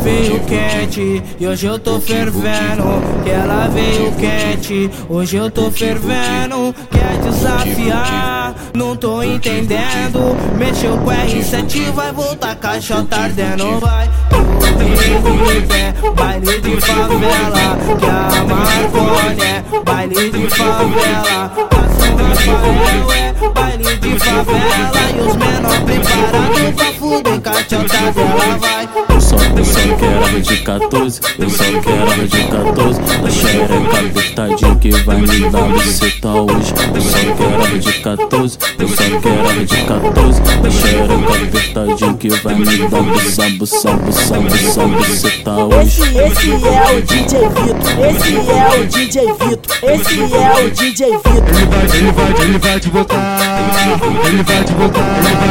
veio quente e hoje eu tô fervendo. Que ela veio quente, hoje eu tô fervendo. Quer desafiar? Não tô entendendo. Mexeu com R7, vai voltar caixa ardendo. Vai, baile de favela. Que a Marconi é baile de favela. São Rafael é baile de favela. E os menor preparados pra fuder, caixota dela vai só, eu só quero arma de 14, eu só quero arma de 14. A xereca apertadinho que vai me dar buceta hoje. Eu só quero arma de 14, eu só quero arma de 14. A xereca apertadinho que vai me dar buça, buça, buça, buceta hoje. Esse, esse é o DJ Vitor, esse é o DJ Vitor, esse é o DJ Vitor. Ele vai, ele vai, ele vai te botar. Ele vai te botar.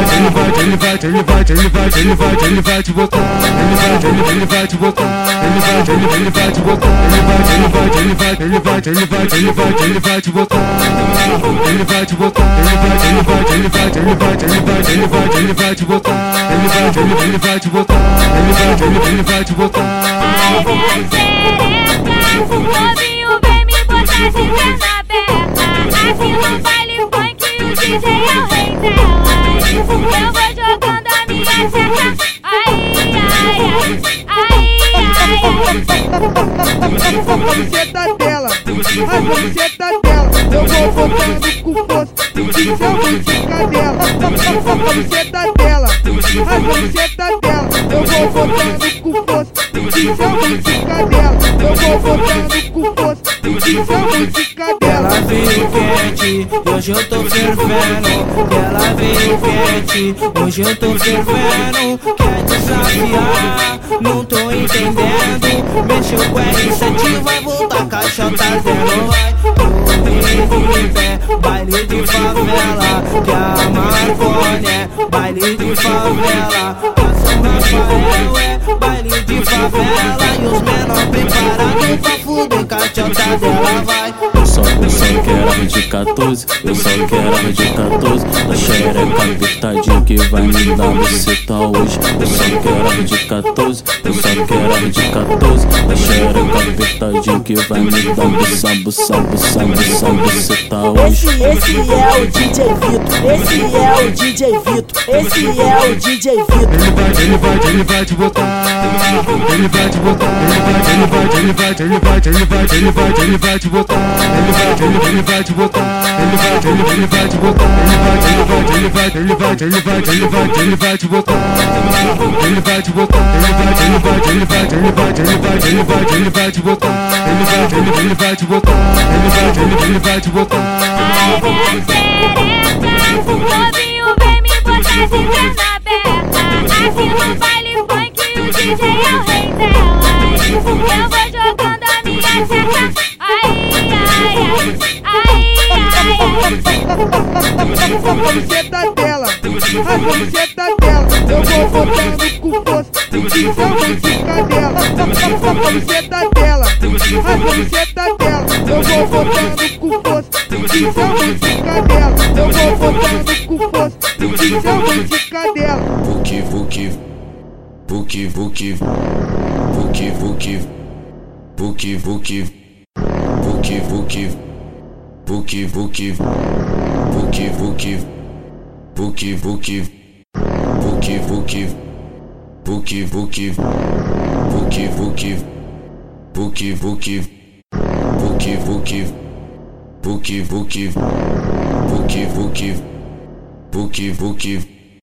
Ele vai, ele vai, ele vai, ele vai, ele vai, ele vai, ele vai te botar ele vai, ele, ele vai te botar, ele vai, ele, ele vai te botar, ele vai, ele vai, ele vai, ele vai, ele vai, ele vai, ele vai te botar, ele vai te botar, ele vai, ele vai, ele vai, ele vai, ele vai, ele vai, ele vai te botar, ele vai, ele, ele vai te botar, ele vai, ele, ele vai te botar. Ai, minha xereca, novinho vem me botar de pé na beca, aqui no baile funk o DJ é o rei delas, eu vou jogando a minha xereca, a camiseta dela, eu vou botando com força, isso é música dela, a camiseta dela, a camiseta dela, eu vou botando com força, isso é música dela, eu vou botando com força, isso é música dela. Ela hoje eu tô fervendo. Ela veio quente, hoje eu tô fervendo. Quer desafiar? Não tô entendendo. Mexeu com R7, vai voltar baile de favela. Que a Marconi é baile de favela. A São Rafael é baile de favela. E os menor preparados pra fuder, cachota dela vai. Arma de 14, eu só quero arma de 14. Da xereca apertadinho que vai me dar buceta hoje. Eu só quero arma de 14, eu só quero arma de 14. Da xereca apertadinho que vai me dar buça, buça, buça, buça, buceta hoje. Esse, esse é o DJ Vitor, esse é o DJ Vitor, esse é o DJ Vitor. Ele vai, ele vai, ele vai te botar, ele vai te botar, ele vai, ele vai, ele vai, ele vai, ele vai, ele vai, ele vai te botar ele vai, ele, ele vai te botar, ele vai, ele, ele vai te botar, ele vai, ele vai, ele vai, ele vai, ele vai, ele vai te botar, ele vai te botar, ele vai, ele vai, ele vai, ele vai, ele vai, ele vai, ele vai te botar, ele vai, ele, vai te botar, ele vai, ele vai te botar. A camiseta dela, a camiseta dela, eu vou botando com força, isso é música dela, a camiseta dela, a camiseta dela, eu vou botando com força, isso é música dela, eu vou botando com força, isso é música dela. Vuki, vuki, vuki, vuki, vuki, vuki, vuki, vuki, vuki, vuki. Vuki Vuki Vuki Vuki Vuki Vuki Vuki Vuki Vuki Vuki Vuki Vuki Vuki Vuki Vuki Vuki Vuki Vuki Vuki Vuki Vuki Vuki